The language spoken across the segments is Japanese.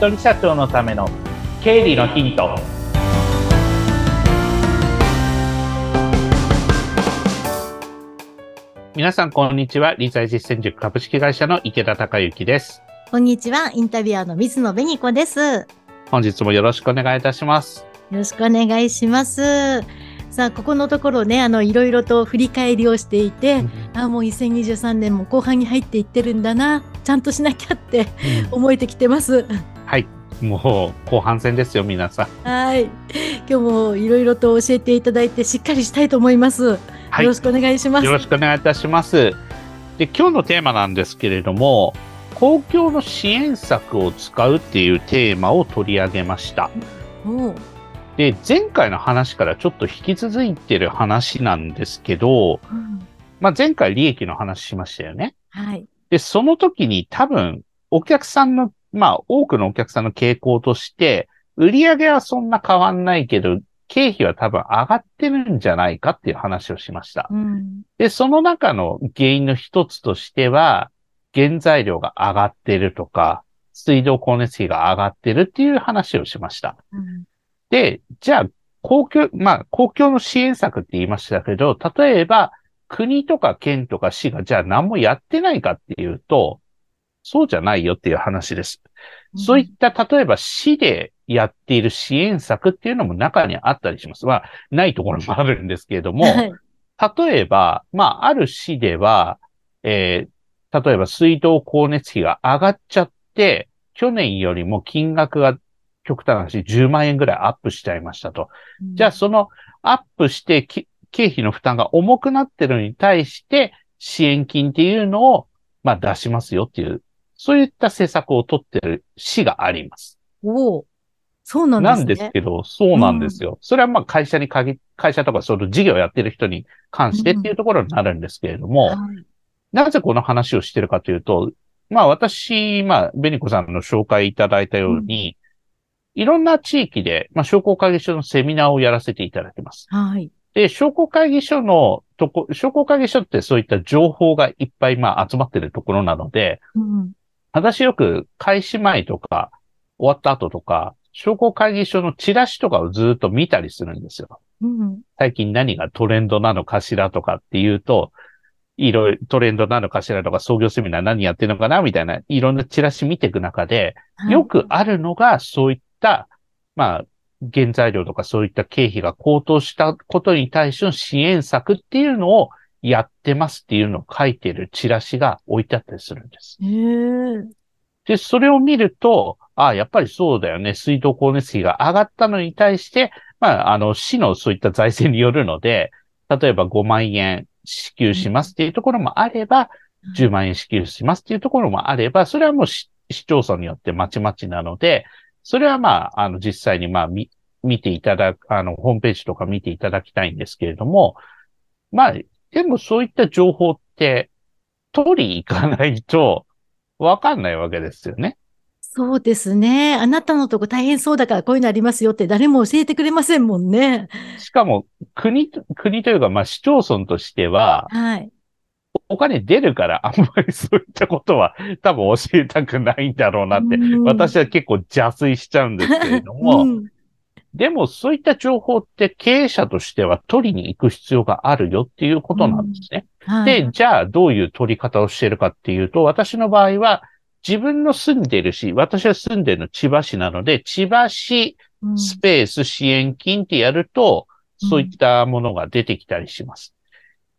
人社長のための経理のヒント。皆さんこんにちは。理財実践塾株式会社の池田孝之です。こんにちは。インタビュアーの水野紅子です。よ本日もよろしくお願いいたします。ろしくお願いします。さあここのところねあのいろいろと振り返りをしていて、あもう2023年も後半に入っていってるんだな。ちゃんとしなきゃって思えてきてます。はいもう後半戦ですよ皆さんはい今日もいろいろと教えていただいてしっかりしたいと思います。はいよろしくお願いします。よろしくお願いいたします。で、今日のテーマなんですけれども、公共の支援策を使うっていうテーマを取り上げました。で、前回の話からちょっと引き続いてる話なんですけど、うんまあ、前回利益の話しましたよね。はい。で、その時に多分、お客さんの、まあ、多くのお客さんの傾向として、売上はそんな変わんないけど、経費は多分上がってるんじゃないかっていう話をしました。うんで、その中の原因の一つとしては、原材料が上がってるとか、水道光熱費が上がってるっていう話をしました。うんで、じゃあ、公共、まあ、公共の支援策って言いましたけど、例えば、国とか県とか市がじゃあ何もやってないかっていうと、そうじゃないよっていう話です。そういった、例えば市でやっている支援策っていうのも中にあったりします。まあ、ないところもあるんですけれども、はい例えば、まあ、ある市では、えー例えば水道光熱費が上がっちゃって、去年よりも金額が極端な話10万円ぐらいアップしちゃいましたと。じゃあ、そのアップしてき経費の負担が重くなってるのに対して、支援金っていうのを、まあ、出しますよっていう、そういった施策を取ってる市があります。おうそうなんですね。なんですけど、そうなんですよ。それはまあ会社に限、会社とかその事業やってる人に関してっていうところになるんですけれども、はいなぜこの話をしてるかというと、まあ私、まあ、ベニコさんの紹介いただいたように、いろんな地域で、まあ、商工会議所のセミナーをやらせていただきます。はい。で、商工会議所のとこ、商工会議所ってそういった情報がいっぱいまあ集まってるところなので、うん私よく開始前とか、終わった後とか、商工会議所のチラシとかをずっと見たりするんですよ。うん最近何がトレンドなのかしらとかっていうと、いろいろトレンドなのかしらとか創業セミナー何やってるのかなみたいな、いろんなチラシ見ていく中で、はいよくあるのがそういった、まあ、原材料とかそういった経費が高騰したことに対しての支援策っていうのをやってますっていうのを書いてるチラシが置いてあったりするんです。で、それを見ると、ああ、やっぱりそうだよね。水道光熱費が上がったのに対して、まあ、あの、市のそういった財政によるので、例えば5万円支給しますっていうところもあれば、10万円支給しますっていうところもあれば、それはもう市市町村によってまちまちなので、それはまあ、あの、実際にまあ、見、見ていただく、あの、ホームページとか見ていただきたいんですけれども、まあ、でもそういった情報って、取り行かないと、わかんないわけですよね。そうですね。あなたのとこ大変そうだからこういうのありますよって誰も教えてくれませんもんね。しかも、国と、国というか、まあ、市町村としては、はい。お金出るから、あんまりそういったことは多分教えたくないんだろうなって、うん私は結構邪推しちゃうんですけれども、うんでもそういった情報って経営者としては取りに行く必要があるよっていうことなんですね。はいで、じゃあどういう取り方をしているかっていうと、私の場合は自分の住んでる市、私は住んでるの千葉市なので、千葉市うんスペース支援金ってやると、そういったものが出てきたりします。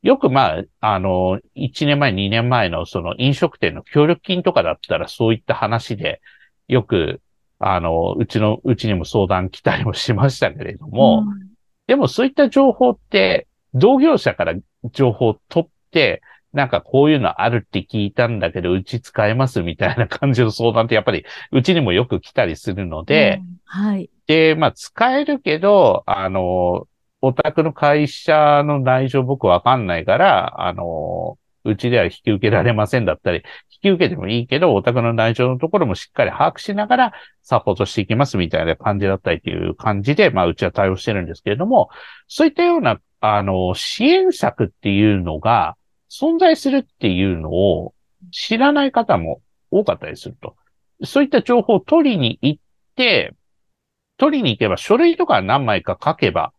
よくまあ、あの、1年前、2年前のその飲食店の協力金とかだったらそういった話で、よく、あの、うちの、うちにも相談来たりもしましたけれども、うんでもそういった情報って、同業者から情報を取って、なんかこういうのあるって聞いたんだけど、うち使えますみたいな感じの相談ってやっぱりうちにもよく来たりするので、うんはい。で、まあ使えるけど、あの、お宅の会社の内情僕わかんないから、あの、うちでは引き受けられませんだったり、引き受けてもいいけど、お宅の内情のところもしっかり把握しながらサポートしていきますみたいな感じだったりという感じで、まあうちは対応してるんですけれども、そういったような、あの、支援策っていうのが存在するっていうのを知らない方も多かったりすると。そういった情報を取りに行って、取りに行けば書類とか何枚か書けば、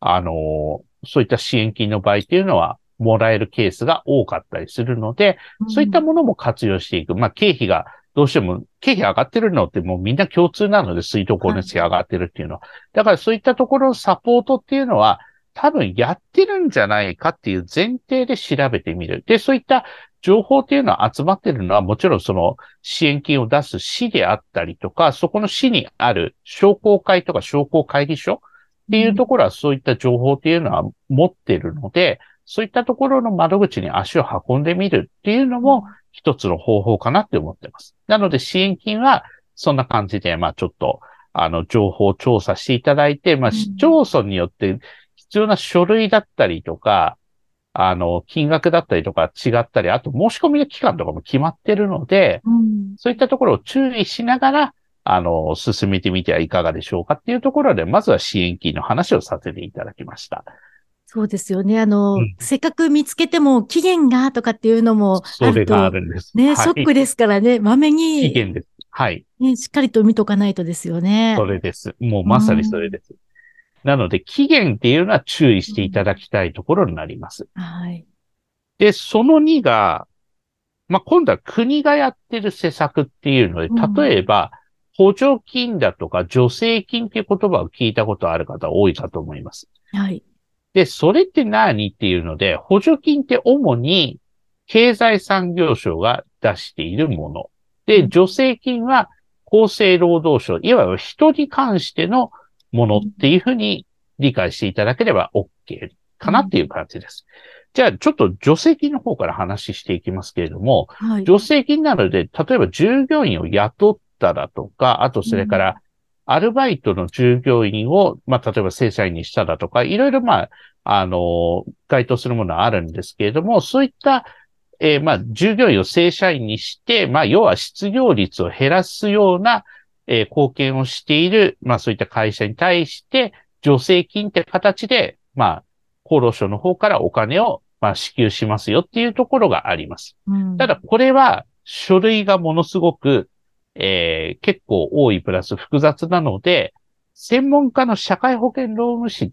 あのそういった支援金の場合っていうのはもらえるケースが多かったりするので、そういったものも活用していく。まあ、経費がどうしても、経費上がってるのってもうみんな共通なので、水道光熱費上がってるっていうのは。だからそういったところのサポートっていうのは、多分やってるんじゃないかっていう前提で調べてみる。で、そういった情報っていうのは集まってるのはもちろんその支援金を出す市であったりとか、そこの市にある商工会とか商工会議所っていうところはそういった情報っていうのは持ってるので、そういったところの窓口に足を運んでみるっていうのも一つの方法かなって思ってます。なので支援金はそんな感じで、まあちょっと、あの、情報調査していただいて、まあ市町村によって必要な書類だったりとか、あの、金額だったりとか違ったり、あと申し込みの期間とかも決まってるので、うん、そういったところを注意しながら、あの、進めてみてはいかがでしょうかっていうところで、まずは支援金の話をさせていただきました。そうですよね。あの、うん、せっかく見つけても期限がとかっていうのもそれがあるんです。ね、はい、ショックですからね、まめに。期限です。はい。ね、しっかりと見とかないとですよね。それです。もうまさにそれです。うん、なので、期限っていうのは注意していただきたいところになります。はい。で、その2が、まあ、今度は国がやってる施策っていうので、例えば、補助金だとか助成金っていう言葉を聞いたことある方多いかと思います。はい。で、それって何っていうので、補助金って主に経済産業省が出しているもの。で、助成金は厚生労働省、いわゆる人に関してのものっていうふうに理解していただければ OK かなっていう感じです。じゃあ、ちょっと助成金の方から話していきますけれども、はい、助成金なので、例えば従業員を雇ったらとか、あとそれから、アルバイトの従業員を、まあ、例えば正社員にしただとか、いろいろ、まあ、あの、該当するものはあるんですけれども、そういった、えー、まあ、従業員を正社員にして、まあ、要は失業率を減らすような、えー、貢献をしている、まあ、そういった会社に対して、助成金って形で、まあ、厚労省の方からお金を、まあ、支給しますよっていうところがあります。うん、ただ、これは、書類がものすごく、えー、結構多いプラス複雑なので、専門家の社会保険労務士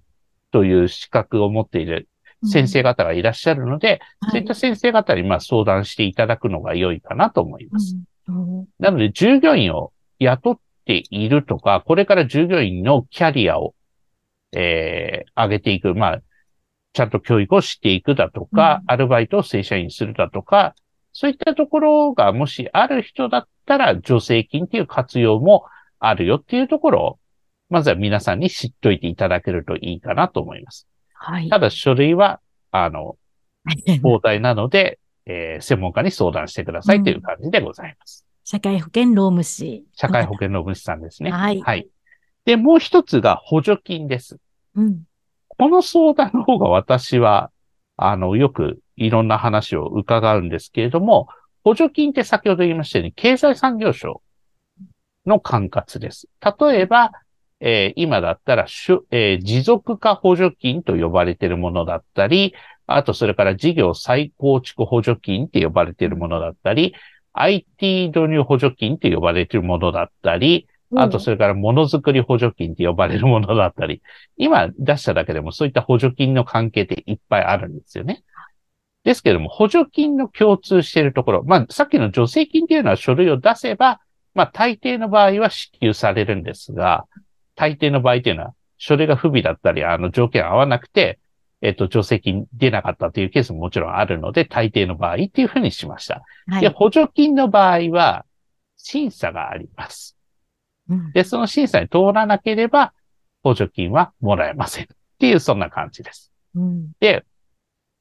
という資格を持っている先生方がいらっしゃるので、うん、そういった先生方にまあ相談していただくのが良いかなと思います。うん。うん、なので、従業員を雇っているとか、これから従業員のキャリアを、えー、上げていく、まあ、ちゃんと教育をしていくだとか、アルバイトを正社員するだとか、そういったところがもしある人だったら、助成金っていう活用もあるよっていうところを、まずは皆さんに知っといていただけるといいかなと思います。はい。ただ書類は、あの、膨大なので、えー、専門家に相談してくださいという感じでございます。うん、社会保険労務士。社会保険労務士さんですね。はい。はい。で、もう一つが補助金です。うん。この相談の方が私は、あの、よくいろんな話を伺うんですけれども、補助金って先ほど言いましたように、経済産業省の管轄です。例えば、えー、今だったら、えー、持続化補助金と呼ばれているものだったり、あとそれから事業再構築補助金って呼ばれているものだったり、IT 導入補助金って呼ばれているものだったり、あとそれからものづくり補助金って呼ばれるものだったり、今出しただけでもそういった補助金の関係っていっぱいあるんですよね。ですけども、補助金の共通しているところ、まあ、さっきの助成金っていうのは書類を出せば、まあ、大抵の場合は支給されるんですが、大抵の場合っていうのは、書類が不備だったり、あの、条件合わなくて、えっと、助成金出なかったというケースももちろんあるので、大抵の場合っていうふうにしました。はい、で、補助金の場合は、審査があります。うん、で、その審査に通らなければ、補助金はもらえません。っていう、そんな感じです。うん、で、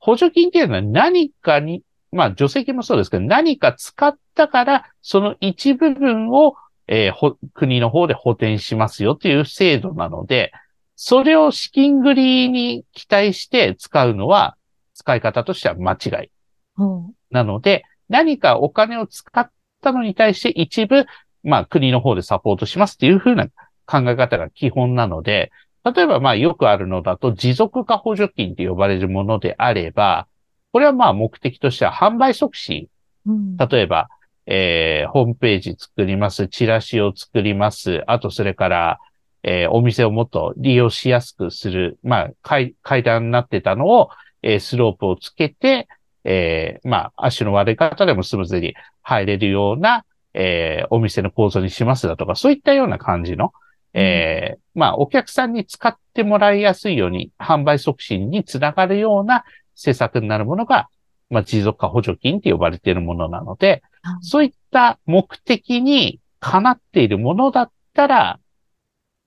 補助金っていうのは何かに、まあ、助成金もそうですけど、何か使ったから、その一部分を、えー、国の方で補填しますよという制度なので、それを資金繰りに期待して使うのは、使い方としては間違い。うん、なので、何かお金を使ったのに対して一部、まあ国の方でサポートしますっていうふうな考え方が基本なので、例えばまあよくあるのだと持続化補助金と呼ばれるものであれば、これはまあ目的としては販売促進。うん、例えば、えーホームページ作ります、チラシを作ります、あとそれから、えーお店をもっと利用しやすくする、まあ、階階段になってたのを、えースロープをつけて、えーまあ、足の悪い方でもスムーズに入れるような、えーお店の構造にしますだとか、そういったような感じの、えーまあ、お客さんに使ってもらいやすいように、販売促進につながるような施策になるものが、まあ、持続化補助金って呼ばれているものなので、あそういった目的にかなっているものだったら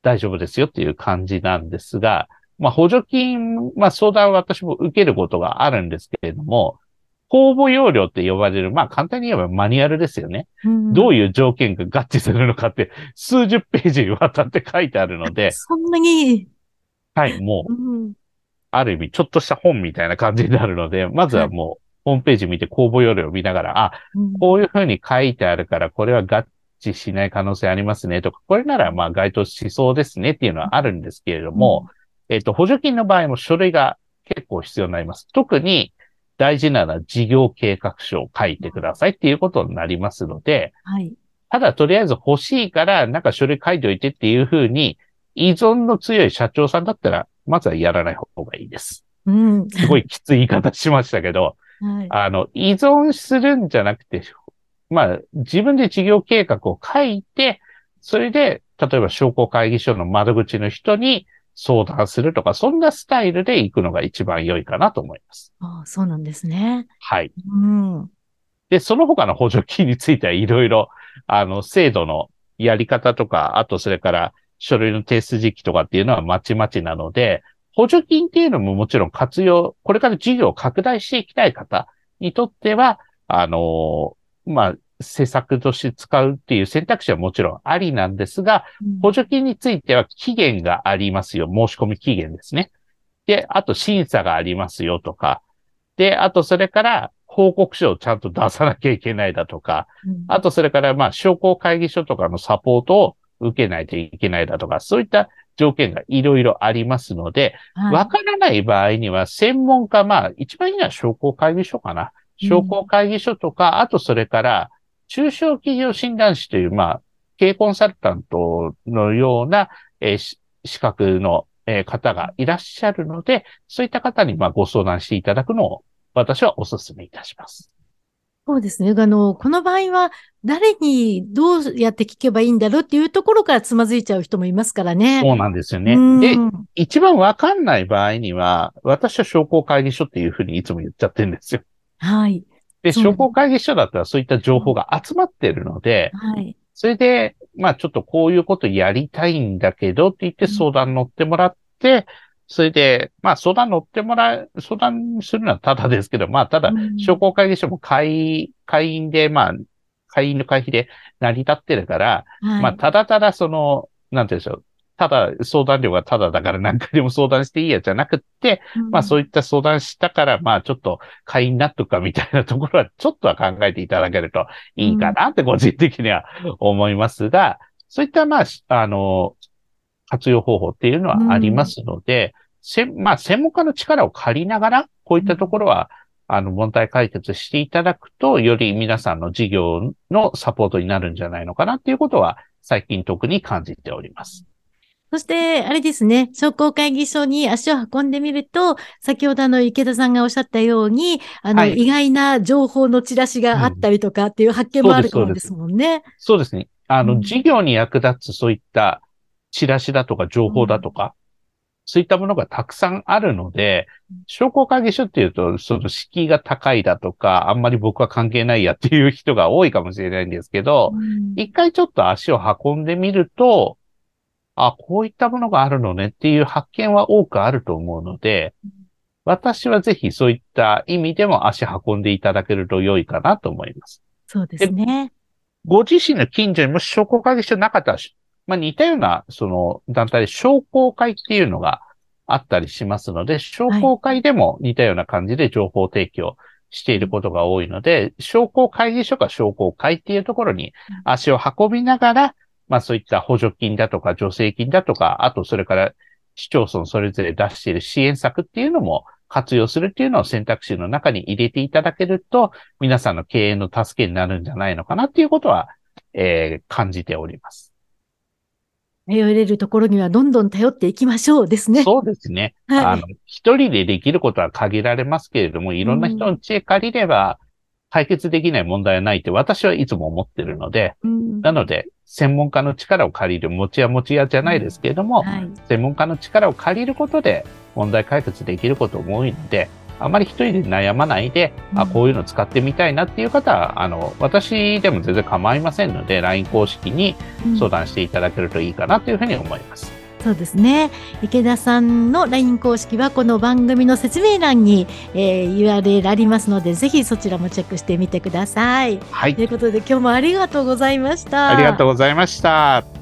大丈夫ですよっていう感じなんですが、まあ補助金、まあ相談は私も受けることがあるんですけれども、公募要領って呼ばれる、まあ簡単に言えばマニュアルですよね。うん。どういう条件が合致するのかって数十ページにわたって書いてあるので、そんなに、はい、もううん。ある意味ちょっとした本みたいな感じになるので、まずはもうホームページ見て公募要領を見ながら、あ、うん。こういうふうに書いてあるから、これは合致しない可能性ありますねとか、これならまあ該当しそうですねっていうのはあるんですけれども、えっと、補助金の場合も書類が結構必要になります。特に大事なのは事業計画書を書いてくださいっていうことになりますので、はい。ただとりあえず欲しいからなんか書類書いておいてっていうふうに依存の強い社長さんだったら、まずはやらない方がいいです。うん。すごいきつい言い方しましたけど、はい。あの、依存するんじゃなくて、まあ、自分で事業計画を書いて、それで、例えば商工会議所の窓口の人に相談するとか、そんなスタイルで行くのが一番良いかなと思います。あそうなんですね。はい。うん。で、その他の補助金についてはいろいろ、あの、制度のやり方とか、あとそれから書類の提出時期とかっていうのはまちまちなので、補助金っていうのももちろん活用、これから事業を拡大していきたい方にとっては、あのまあ、施策として使うっていう選択肢はもちろんありなんですが、補助金については期限がありますよ。申し込み期限ですね。で、あと審査がありますよとか。で、あとそれから報告書をちゃんと出さなきゃいけないだとか。うんあとそれからまあ商工会議所とかのサポートを受けないといけないだとか。そういった条件がいろいろありますので、はいわからない場合には専門家、まあ一番いいのは商工会議所かな。うん商工会議所とか、あとそれから中小企業診断士という、まあ、経営コンサルタントのような、えーし資格の、えー方がいらっしゃるので、そういった方にまあご相談していただくのを私はお勧めいたします。そうですね。あの、この場合は、誰にどうやって聞けばいいんだろうっていうところからつまずいちゃう人もいますからね。そうなんですよね。うんで、一番わかんない場合には、私は商工会議所っていうふうにいつも言っちゃってるんですよ。はい。で、商工会議所だったらそういった情報が集まってるので、はい。それで、まあちょっとこういうことやりたいんだけどって言ってうん相談乗ってもらって、それで、まあ相談乗ってもらう、相談するのはただですけど、まあただう、ん商工会議所も会、会員で、まあ、会員の会費で成り立ってるから、はい。まあただただその、なんて言うんでしょう。ただ、相談料がただだから何回でも相談していいやじゃなくって、まあそういいった相談したから、まあちょっと会員になっとくかみたいなところはちょっとは考えていただけるといいかなって個人的には思いますが、そういったまあ、しあの、活用方法っていうのはありますので、せんまあ専門家の力を借りながら、こういったところは、あの、問題解決していただくと、より皆さんの事業のサポートになるんじゃないのかなっていうことは、最近特に感じております。そして、あれですね、商工会議所に足を運んでみると、先ほどあの池田さんがおっしゃったように、あの、はい。意外な情報のチラシがあったりとかっていう発見もあるかもですもんね。そうですね。あの、うん。事業に役立つそういったチラシだとか情報だとか、そういったものがたくさんあるのでうん、商工会議所っていうと、その敷居が高いだとか、あんまり僕は関係ないやっていう人が多いかもしれないんですけど、うん。一回ちょっと足を運んでみると、あ、こういったものがあるのねっていう発見は多くあると思うのでうん、私はぜひそういった意味でも足運んでいただけると良いかなと思います。そうですね。ご自身の近所にもし商工会議所なかったら、まあ、似たような、その団体で商工会っていうのがあったりしますので、商工会でも似たような感じで情報提供していることが多いので、商工会議所か商工会っていうところに足を運びながら、まあそういった補助金だとか助成金だとか、あとそれから市町村それぞれ出している支援策っていうのも活用するっていうのを選択肢の中に入れていただけると、皆さんの経営の助けになるんじゃないのかなっていうことは、えー、感じております。頼れるところにはどんどん頼っていきましょうですね。そうですね。はい、あの、一人でできることは限られますけれども、いろんな人の知恵借りれば、解決できない問題はないって私はいつも思ってるので、うん、なので、専門家の力を借りる、持ち屋持ち屋じゃないですけれども、はい、専門家の力を借りることで問題解決できることも多いので、あまり一人で悩まないで、うん、あ、こういうの使ってみたいなっていう方は、あの、私でも全然構いませんので、LINE 公式に相談していただけるといいかなというふうに思います。そうですね。池田さんの LINE 公式はこの番組の説明欄に、えー、URL ありますので、ぜひそちらもチェックしてみてください。はい。ということで今日もありがとうございました。ありがとうございました。